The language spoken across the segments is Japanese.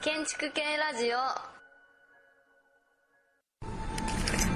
建築系ラジオ。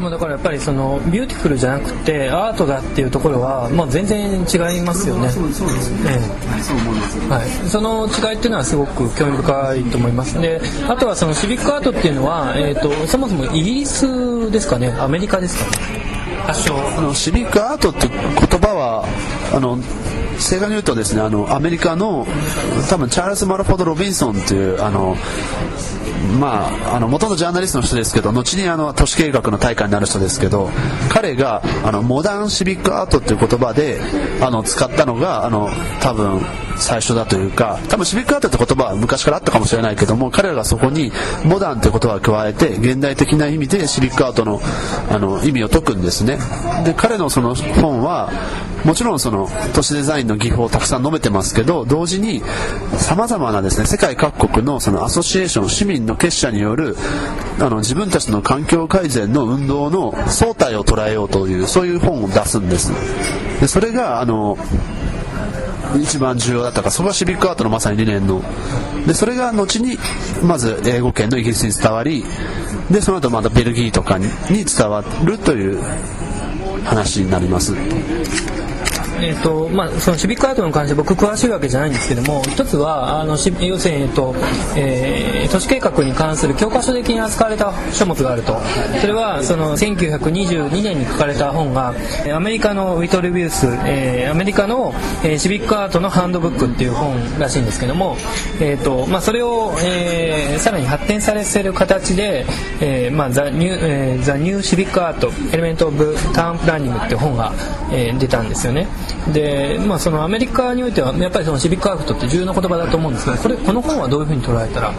まあ、だからやっぱりその beautiful じゃなくてアートだっていうところは、まあ、全然違いますよね。そうそうです。ね、え。はい、そう思います、えはい、その違いっていうのはすごく興味深いと思います。であとはその civic art っていうのは、えー、とそもそもイギリスですかね。アメリカですかね発祥。あの civic art って言葉はあの正確に言うとですねあのアメリカの多分チャールズ・マルフォード・ロビンソンというあのまあ、あの元々ジャーナリストの人ですけど後にあの都市計画の大会になる人ですけど彼があのモダンシビックアートっていう言葉であの使ったのがあの多分最初だというか多分シビックアートって言葉は昔からあったかもしれないけども彼らがそこにモダンっていう言葉を加えて現代的な意味でシビックアートのあの意味を解くんですね。で彼のその本はもちろんその都市デザインの技法をたくさん述べてますけど同時にさまざまなですね世界各国のそのアソシエーション市民の結社によるあの自分たちの環境改善の運動の総体を捉えようというそういう本を出すんです。でそれがあの一番重要だったかそこがシビックアートのまさに理念の。でそれが後にまず英語圏のイギリスに伝わりでその後またベルギーとかに伝わるという話になります。えーとまあ、そのシビックアートに関して僕詳しいわけじゃないんですけども一つはあの要するに、えーとえー都市計画に関する教科書的に扱われた書物があるとそれはその1922年に書かれた本がアメリカのウィトルビウス、えーアメリカの、えーシビックアートのハンドブックっていう本らしいんですけども、えーとまあ、それを、えーさらに発展されてる形で「えーまあ、ザ・ニュー、えー、ザ・ニュー・シビック・アート・エレメント・オブ・タウン・プランニング」っていう本が、えー出たんですよね。で、まあ、そのアメリカにおいてはやっぱりそのシビックアクトって重要な言葉だと思うんですけどこれこの本はどういうふうに捉えたら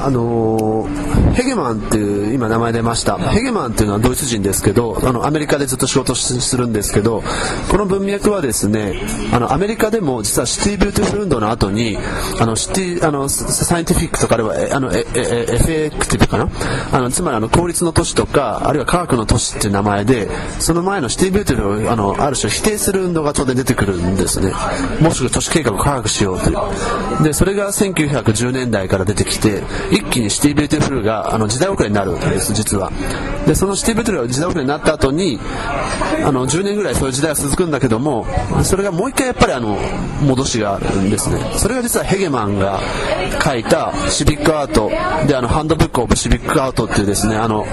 あのーヘゲマンっていう今名前出ました。ヘゲマンっていうのはドイツ人ですけどあのアメリカでずっと仕事しするんですけどこの文脈はですねあのアメリカでも実は City Beautiful 運動の後にあの city あのサ scientific とかあるいはえあのえええ effective かな？あのつまりあの効率の都市とかあるいは科学の都市っていう名前でその前の City Beautiful をあのある種否定する運動が当然出てくるんですね。もう少し都市計画を科学しようという。でそれが1910年代から出てきて一気に City Beautiful があの時代遅れになるんです実は。でその City Beautiful が時代遅れになった後にあの10年ぐらいそういう時代が続くんだけどもそれがもう一回やっぱりあの戻しがあるんですね。それが実はヘゲマンが書いた Civic Art。であの Handbook of Civic Art っていうですねあの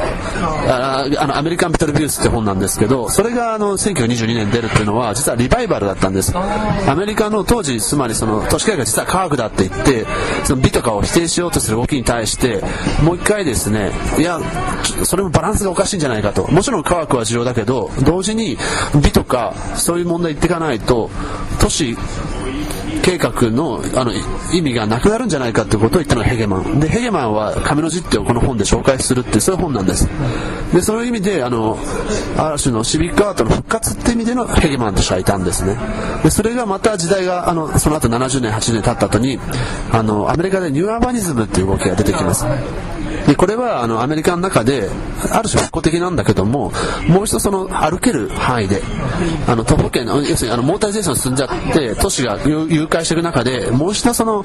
ああの American Vitruvius って本なんですけどそれがあの1922年出るっていうのは実はリバイバルだったんです。アメリカの当時つまりその都市計画が実は科学だって言ってその美とかを否定しようとする動きに対してもう一回ですねいやそれもバランスがおかしいんじゃないかと。もちろん科学は重要だけど同時に美とかそういう問題言っていかないと都市計画のあの意味がなくなるんじゃないかっていうことを言ったのがヘゲマン。でヘゲマンは紙の字」ってをこの本で紹介するっていうそういう本なんです。でそういう意味であの嵐のシビックアートの復活って意味でのヘゲマンとしてはいたんですね。でそれがまた時代があのその後70年80年経った後にあのアメリカでニューアーバニズムっていう動きが出てきます。でこれはあのアメリカの中である種復興的なんだけどももう一度その歩ける範囲であの徒歩圏要するにあのモータリゼーション進んじゃって都市が誘誘拐していく中でもう一度その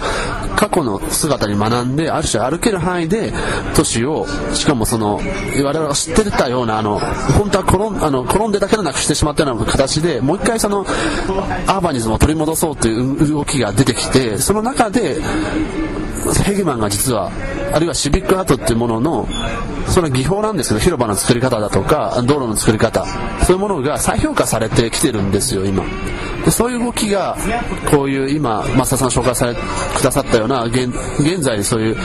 過去の姿に学んである種歩ける範囲で都市をしかもその我々が知ってたようなあの本当は転んあの転んでだけでなくしてしまったような形でもう一回そのアーバニズムを取り戻そうという動きが出てきてその中でヘゲマンが実はあるいはシビックアートっていうもののその技法なんですけど広場の作り方だとか道路の作り方そういうものが再評価されてきてるんですよ今。でそういう動きがこういう今増田さん紹介されくださったような現現在そういう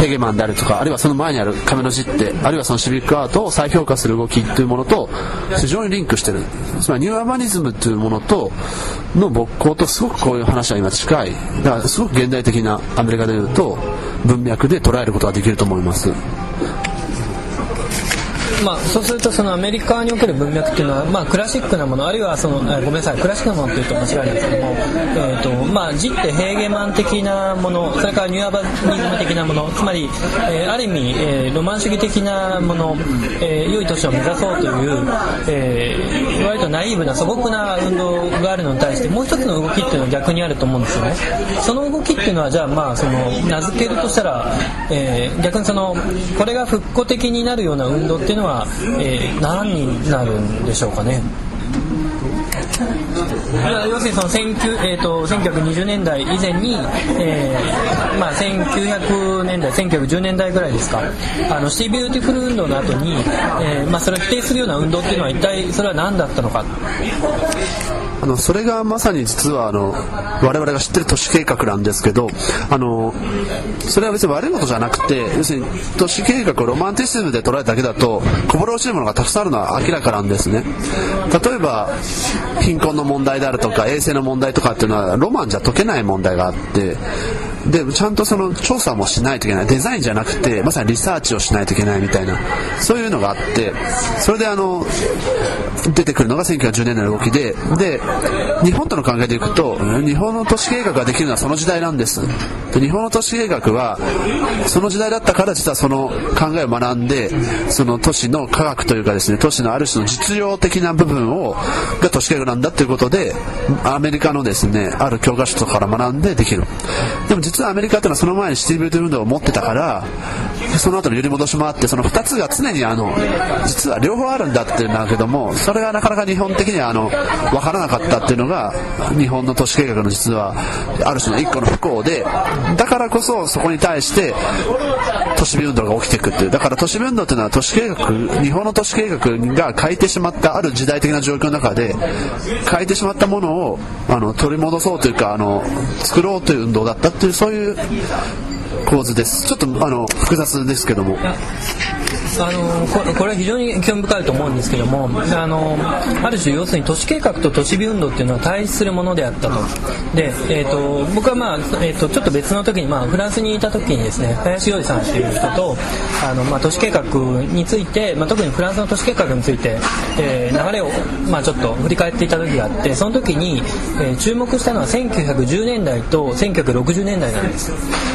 ヘゲマンであるとかあるいはその前にある亀の実手あるいはそのシビックアートを再評価する動きというものと非常にリンクしてる。つまりニューアーバニズムというものとの勃興とすごくこういう話は今近い。だからすごく現代的なアメリカでいうと文脈で捉えることができると思います。まあ、そうするとそのアメリカにおける文脈っていうのは、まあ、クラシックなものあるいはそのごめんなさいクラシックなものっていうと間違いないですけども、えーとまあ、ジってヘーゲマン的なものそれからニューアバニズム的なものつまり、えー、ある意味、えー、ロマン主義的なもの、えー、良い都市を目指そうという、えー、割とナイーブな素朴な運動があるのに対してもう一つの動きっていうのは逆にあると思うんですよね。その動きっていうのはじゃあまあその名付けるとしたら、えー、逆にそのこれが復古的になるような運動っていうのは、えー、何になるんでしょうかね。要するにその19、えーと、1920年代以前に、えーまあ、1900年代1910年代ぐらいですか。あの City Beautiful 運動の後に、えーまあ、それを否定するような運動っていうのは一体それは何だったのかあのそれがまさに実はあの我々が知ってる都市計画なんですけどあのそれは別に悪いことじゃなくて要するに都市計画をロマンティシズムで捉えただけだとこぼれ落ちるものがたくさんあるのは明らかなんですね。例えば貧困の問題であるとか衛生の問題とかっていうのはロマンじゃ解けない問題があってでちゃんとその調査もしないといけない。デザインじゃなくてまさにリサーチをしないといけないみたいなそういうのがあってそれであの出てくるのが1910年代の動きでで日本との考えでいくと日本の都市計画ができるのはその時代なんです。で日本の都市計画はその時代だったから実はその考えを学んでその都市の科学というかですね都市のある種の実用的な部分をが都市計画なんだということでアメリカのですねある教科書とかから学んでできる。でも実はアメリカっていうのはその前にシティビルト運動を持ってたからその後の揺り戻しもあってその2つが常にあの実は両方あるんだっていうんだけどもそれがなかなか日本的にはあの分からなかったっていうのが日本の都市計画の実はある種の一個の不幸でだからこそそこに対して都市部運動が起きていくっていう。だから都市運動っていうのは都市計画日本の都市計画が変えてしまったある時代的な状況の中で変えてしまったものをあの取り戻そうというかあの作ろうという運動だったっていうそういう構図です。ちょっとあの複雑ですけども。あのここれは非常に興味深いと思うんですけどもあのある種要するに都市計画と都市美運動っていうのは対立するものであったと。で、えーと、僕は、まあえーと、ちょっと別の時に、まあ、フランスにいた時にですね林洋二さんっていう人とあの、まあ、都市計画について、まあ、特にフランスの都市計画について、えー、流れを、まあ、ちょっと振り返っていた時があってその時に、えー、注目したのは1910年代と1960年代なんです。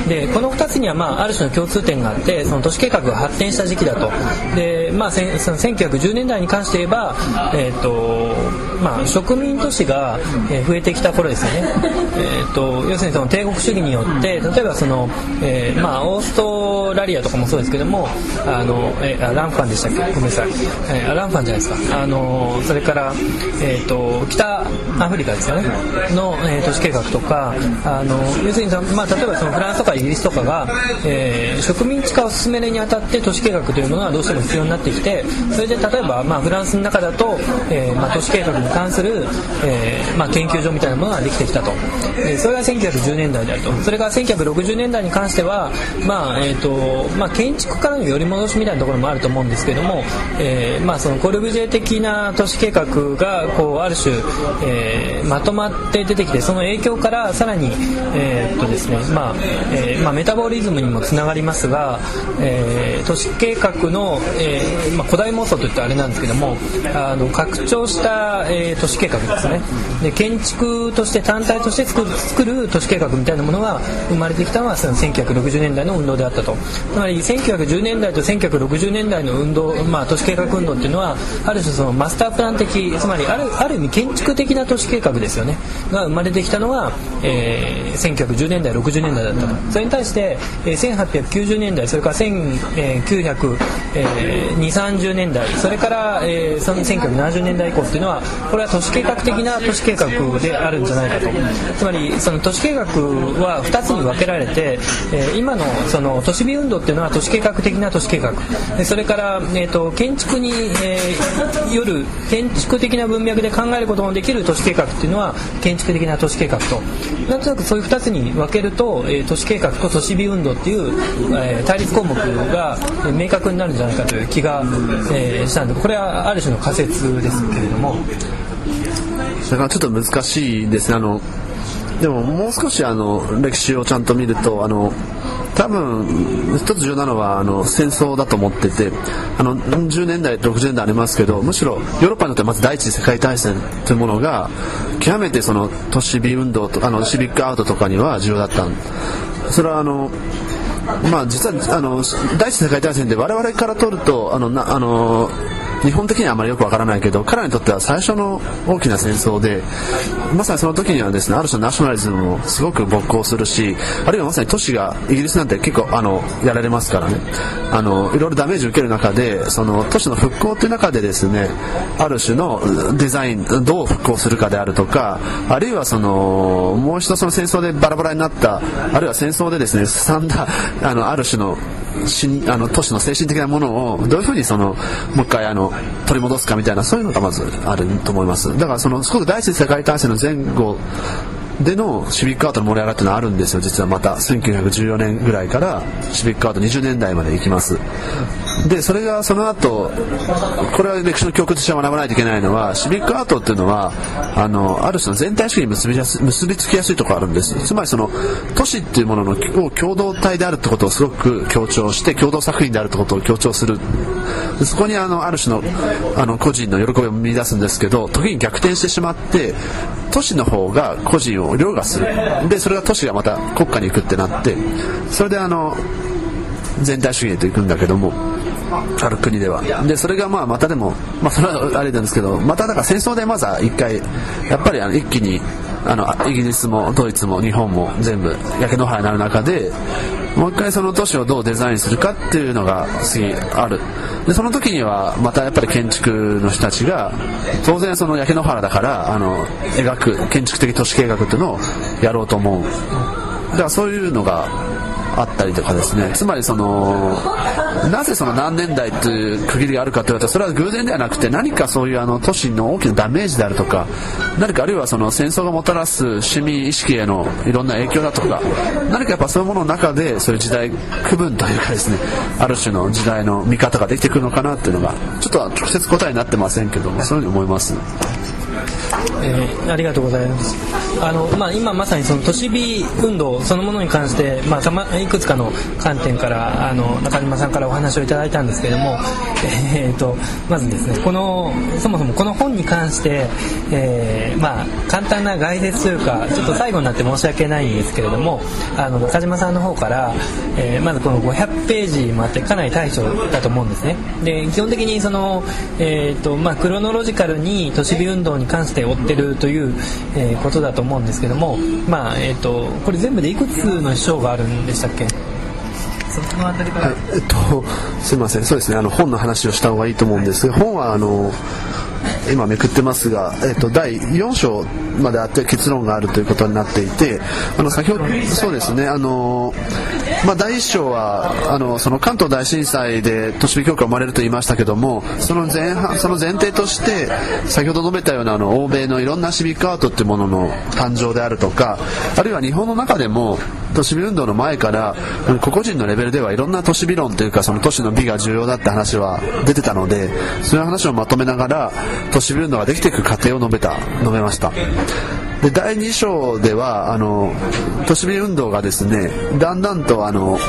でこのの2つには、まあ、ある種の共通点があってその都市計画が発展した時期だと。で、まあ、その1910年代に関して言えば、えーとまあ、植民都市が増えてきた頃ですよね、えーと、要するにその帝国主義によって例えばその、えーまあ、オーストラリアとかもそうですけどもあの、えー、ランファンでしたっけ？ごめんなさい、えー、ランファンじゃないですか。あのそれから、えーと、北アフリカですよね。の、えー、都市計画とかあの要するに、まあ、例えばそのフランスとかイギリスとかが、えー、植民地化を進めるにあたって都市計画というものがどうしても必要になってきてそれで例えば、まあ、フランスの中だと、えーまあ、都市計画に関する、えーまあ、研究所みたいなものができてきたと、えー、それが1910年代であると。それが1960年代に関しては、まあえーとまあ、建築からの寄り戻しみたいなところもあると思うんですけども、えーまあ、そのコルブジェ的な都市計画がこうある種、えー、まとまって出てきてその影響からさらに、えーとですねまあえーまあ、メタボリズムにもつながりますが、えー、都市計画の、えーまあ、古代妄想といってあれなんですけどもあの拡張した、えー、都市計画ですね。で建築として単体として作る作る都市計画みたいなものが生まれてきたのはその1960年代の運動であったと。つまり1910年代と1960年代の運動、まあ、都市計画運動っていうのはある種そのマスタープラン的つまりあるある意味建築的な都市計画ですよね。が生まれてきたのが、えー、1910年代60年代だったと。それに対して、えー、1890年代それから1900 2 3 0年代それから、1970年代以降っていうのはこれは都市計画的な都市計画であるんじゃないかと。つまりその都市計画は2つに分けられて、今のその都市美運動っていうのは都市計画的な都市計画。それから、えーと、建築に、えー、よる建築的な文脈で考えることのできる都市計画っていうのは建築的な都市計画と。なんとなくそういう2つに分けると、え、都市計画と都市美運動っていう、えー、対立項目が明確になるんじゃないかという気が、えー、したんでこれはある種の仮説ですけれども。それからちょっと難しいですね。あのでももう少しあの歴史をちゃんと見るとあの多分一つ重要なのはあの戦争だと思っててあの10年代60年代ありますけどむしろヨーロッパにとってはまず第一次世界大戦というものが極めてその都市美運動とあのシビックアウトとかには重要だった。それはあのまあ実はあの第一次世界大戦で我々から取るとあのなあの日本的にはあまりよくわからないけど彼らにとっては最初の大きな戦争でまさにその時にはですねある種のナショナリズムもすごく勃興するしあるいはまさに都市がイギリスなんて結構あのやられますからね。あのいろいろダメージを受ける中でその都市の復興という中でですねある種のデザインどう復興するかであるとかあるいはそのもう一度その戦争でバラバラになったあるいは戦争でですねすさんだあのある種のあの都市の精神的なものをどういうふうにそのもう一回あの取り戻すかみたいなそういうのがまずあると思います。だからそのすごく第一次世界大戦の前後でのシビックアートの盛り上がりっていうのはあるんですよ。実はまた1914年ぐらいからシビックアート20年代まで行きます。でそれがその後これは歴史の教訓として学ばないといけないのはシビックアートっていうのはあのある種の全体主義に結びやす結びつきやすいところあるんです。つまりその都市っていうもののを共同体であるってことをすごく強調して共同作品であるってことを強調する。そこにあのある種のあの個人の喜びを見出すんですけど時に逆転してしまって都市の方が個人を凌駕する。でそれが都市がまた国家に行くってなってそれであの全体主義へと行くんだけどもある国では。でそれがまあまたでも、まあ、それはあれなんですけどまただから戦争でまずは一回やっぱりあの一気にあのイギリスもドイツも日本も全部焼け野原になる中でもう一回その都市をどうデザインするかっていうのが次ある。でその時にはまたやっぱり建築の人たちが当然その焼け野原だからあの描く建築的都市計画っていうのをやろうと思う。だからそういうのがあったりとかですねつまりそのなぜその何年代という区切りがあるかというとそれは偶然ではなくて何かそういうあの都市の大きなダメージであるとか何かあるいはその戦争がもたらす市民意識へのいろんな影響だとか何かやっぱそういうものの中でそういう時代区分というかですねある種の時代の見方ができてくるのかなっていうのがちょっと直接答えになってませんけどもそういうふうに思います。えー、ありがとうございます。あの、まあ、今まさにその都市美運動そのものに関して、まあ、たまいくつかの観点からあの中島さんからお話をいただいたんですけれども、えーと、まずですねこのそもそもこの本に関して、えー、まあ、簡単な概説というかちょっと最後になって申し訳ないんですけれどもあの中島さんの方から、えー、まずこの500ページもあってかなり大書だと思うんですね。で基本的にその、えーとまあ、クロノロジカルに都市美運動に関して追ってるという、えー、ことだと思うんですけども、まあえーと、これ全部でいくつの師匠があるんでしたっけ？そのあたりから、はい、えっと、すみません。そうですね。あの本の話をした方がいいと思うんですが本はあの今めくってますが、えっと、第4章まであって結論があるということになっていてあの先ほどそうですねあの、まあ、第1章はあのその関東大震災で都市美協会生まれると言いましたけどもその前半その前提として先ほど述べたようなあの欧米のいろんなシビックアートっていうものの誕生であるとかあるいは日本の中でも都市美運動の前から個々人のレベルではいろんな都市美論というかその都市の美が重要だって話は出てたのでそういう話をまとめながら都市ビルドができていく過程を述べた述べました。で第2章ではあの都市ビル運動がですねだんだんとあの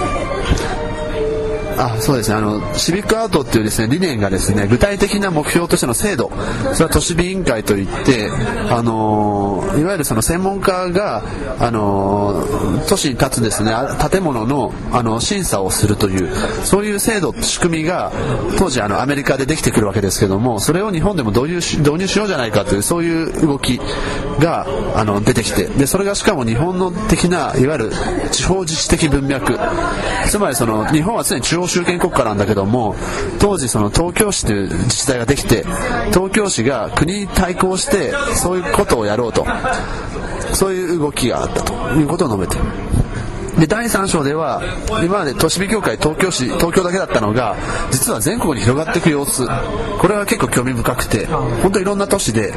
あそうですね。あのシビックアートっていうですね理念がですね具体的な目標としての制度。それは都市美委員会といってあのいわゆるその専門家があの都市に立つですね建物のあの審査をするというそういう制度仕組みが当時あのアメリカでできてくるわけですけどもそれを日本でも導入し導入しようじゃないかというそういう動きがあの出てきてでそれがしかも日本の的ないわゆる地方自治的文脈。つまりその日本は常に中央集権国家なんだけども当時その東京市という自治体ができて東京市が国に対抗してそういうことをやろうとそういう動きがあったということを述べている。で第3章では今まで都市美協会東京市東京だけだったのが実は全国に広がっていく様子。これは結構興味深くて本当にいろんな都市で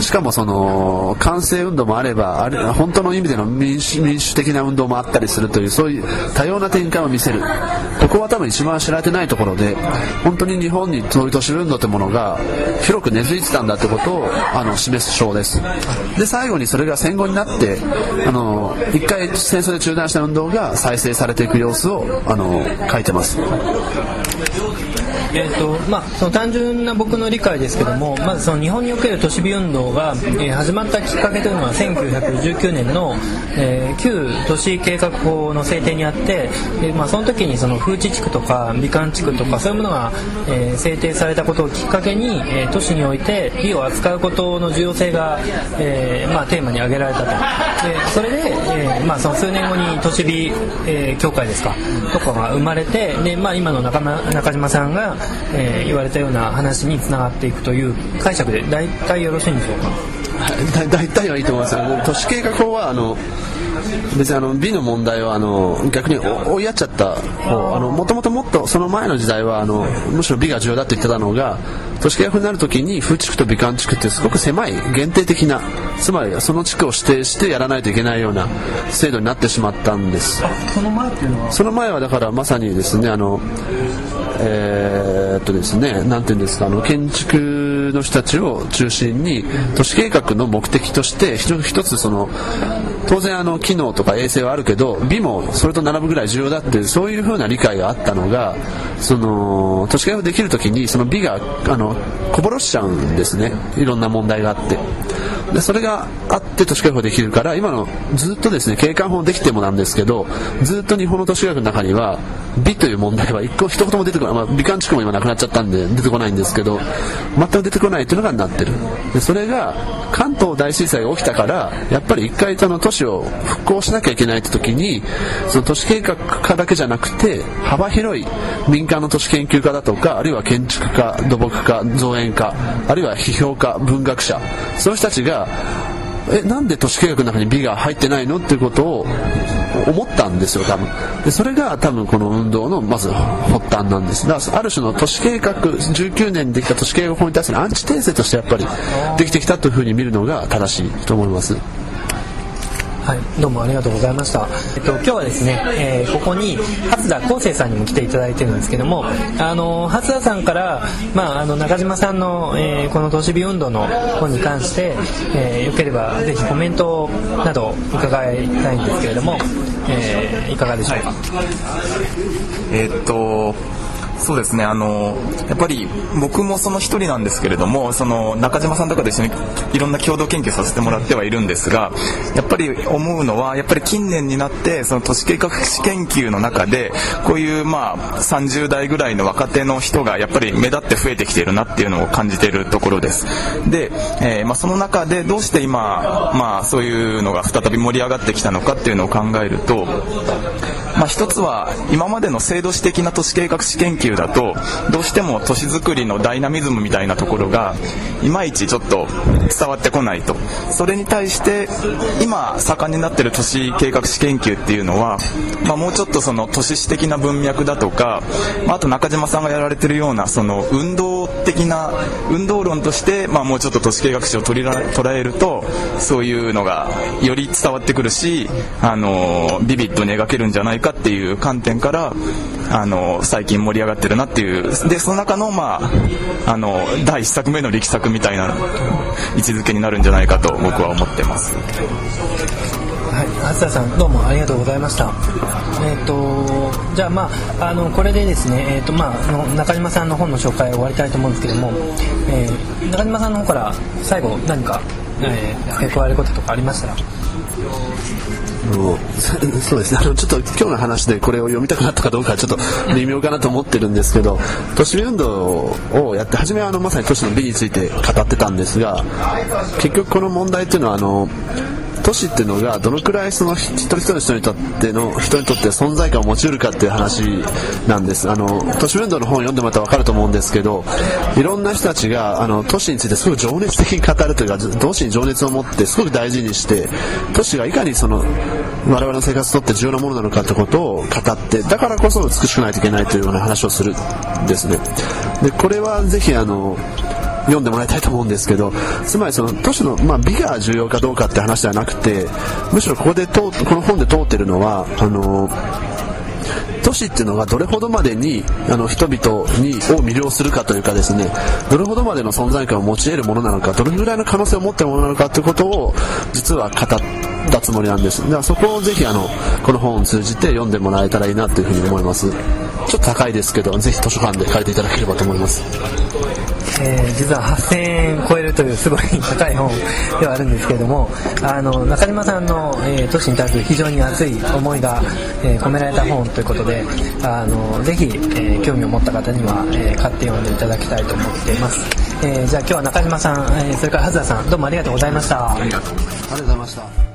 しかもその完成運動もあればあれ本当の意味での民主民主的な運動もあったりするというそういう多様な展開を見せる。ここは多分一番知られてないところで本当に日本にそういう都市運動というものが広く根付いてたんだということをあの示す章です。で最後にそれが戦後になってあの一回戦争で中断した運動動が再生されていく様子をあの書いてます。えーとまあ、その単純な僕の理解ですけどもまずその日本における都市美運動が、えー、始まったきっかけというのは1919年の、えー、旧都市計画法の制定にあってで、まあ、その時にその風致地区とか美観地区とかそういうものが、えー、制定されたことをきっかけに、えー、都市において美を扱うことの重要性が、えーまあ、テーマに挙げられたと。でそれで、えーまあ、その数年後に都市美、えー、協会ですかとかが生まれてで、まあ、今の中中島さんがえー、言われたような話につながっていくという解釈で大体よろしいんでしょうか？大体はいいと思います。都市計画法はあの別にあの美の問題はあの逆に追いやっちゃった。もともともっとその前の時代はあのむしろ美が重要だって言ってたのが都市計画になるときに風地区と美観地区ってすごく狭い限定的なつまりその地区を指定してやらないといけないような制度になってしまったんです。その前っていうのは？その前はだからまさにですねあのえー、っとですねなんていうんですかあの建築の人たちを中心に都市計画の目的として一つその当然あの機能とか衛星はあるけど美もそれと並ぶぐらい重要だってそういうふうな理解があったのがその都市計画できる時にその美があのこぼろしちゃうんですね。いろんな問題があって。でそれがあって都市計画できるから今のずっとですね景観法できてもなんですけどずっと日本の都市計画の中には美という問題は一個一言も出てこない、まあ、美観地区も今なくなっちゃったんで出てこないんですけど全く出てこないというのがなってる。でそれが関東大震災が起きたからやっぱり一回その都市を復興しなきゃいけないって時にその都市計画家だけじゃなくて幅広い民間の都市研究家だとかあるいは建築家土木家造園家あるいは批評家文学者そういう人たちがえなんで都市計画の中に美が入ってないのっていうことを思ったんですよ多分。でそれが多分この運動のまず発端なんです。だからある種の都市計画19年にできた都市計画法に対するアンチテーゼとしてやっぱりできてきたというふうに見るのが正しいと思います。はい、どうもありがとうございました。えっと今日はですね、えー、ここに初田康生さんにも来ていただいてるんですけども、あの初田さんからまああの中島さんの、えー、この都市美運動の本に関して、えー、よければぜひコメントなど伺いたいんですけれども、えー、いかがでしょうか？はい、えー、っとそうですね。あのやっぱり僕もその一人なんですけれどもその中島さんとかと一緒にいろんな共同研究させてもらってはいるんですがやっぱり思うのはやっぱり近年になってその都市計画史研究の中でこういうまあ30代ぐらいの若手の人がやっぱり目立って増えてきているなっていうのを感じているところです。で、えー、まあ、その中でどうして今、まあ、そういうのが再び盛り上がってきたのかっていうのを考えるとまあ、一つは今までの制度史的な都市計画史研究だとどうしても都市づくりのダイナミズムみたいなところがいまいちちょっと伝わってこないと。それに対して今盛んになってる都市計画史研究っていうのは、まあ、もうちょっとその都市史的な文脈だとか、まあ、あと中島さんがやられてるようなその運動的な運動論として、まあ、もうちょっと都市計画史を取り捉えるとそういうのがより伝わってくるしあのビビッドに描けるんじゃないかっていう観点からあの最近盛り上がってるなっていうでその中の,、まあ、あの第1作目の力作みたいな位置づけになるんじゃないかと僕は思ってます。はい、初田さんどうもありがとうございました。えっ、ー、とじゃあまああのこれでですねえっ、ー、とまあの中島さんの本の紹介を終わりたいと思うんですけども、えー、中島さんの方から最後何か、えー、付け加えることとかありましたら。そうですねあのちょっと今日の話でこれを読みたくなったかどうかちょっと微妙かなと思ってるんですけど都市運動をやって初めはあのまさに都市の美について語ってたんですが結局この問題っていうのはあの都市っていうのがどのくらいその一人一人の人にとっての人にとって存在感を持ち得るかっていう話なんです。あの都市運動の本を読んでもらったら分かると思うんですけどいろんな人たちがあの都市についてすごく情熱的に語るというか都市に情熱を持ってすごく大事にして都市がいかにその我々の生活にとって重要なものなのかってことを語ってだからこそ美しくないといけないというような話をするんですね。でこれはぜひあの読んでもらいたいと思うんですけどつまりその都市の、まあ、美が重要かどうかって話ではなくてむしろここでこの本で通ってるのはあの都市っていうのがどれほどまでにあの人々にを魅了するかというかですねどれほどまでの存在感を持ち得るものなのかどれぐらいの可能性を持っているものなのかということを実は語ったつもりなんです。だからそこをぜひあのこの本を通じて読んでもらえたらいいなというふうに思います。ちょっと高いですけどぜひ図書館で借りていただければと思います。えー実は8000円超えるというすごい高い本ではあるんですけれどもあの中島さんの、えー都市に対する非常に熱い思いが、えー込められた本ということであのぜひ、えー興味を持った方には、え買って読んでいただきたいと思っています、えじゃあ今日は中島さん、えそれからはずさんどうもありがとうございました。ありがとうございました。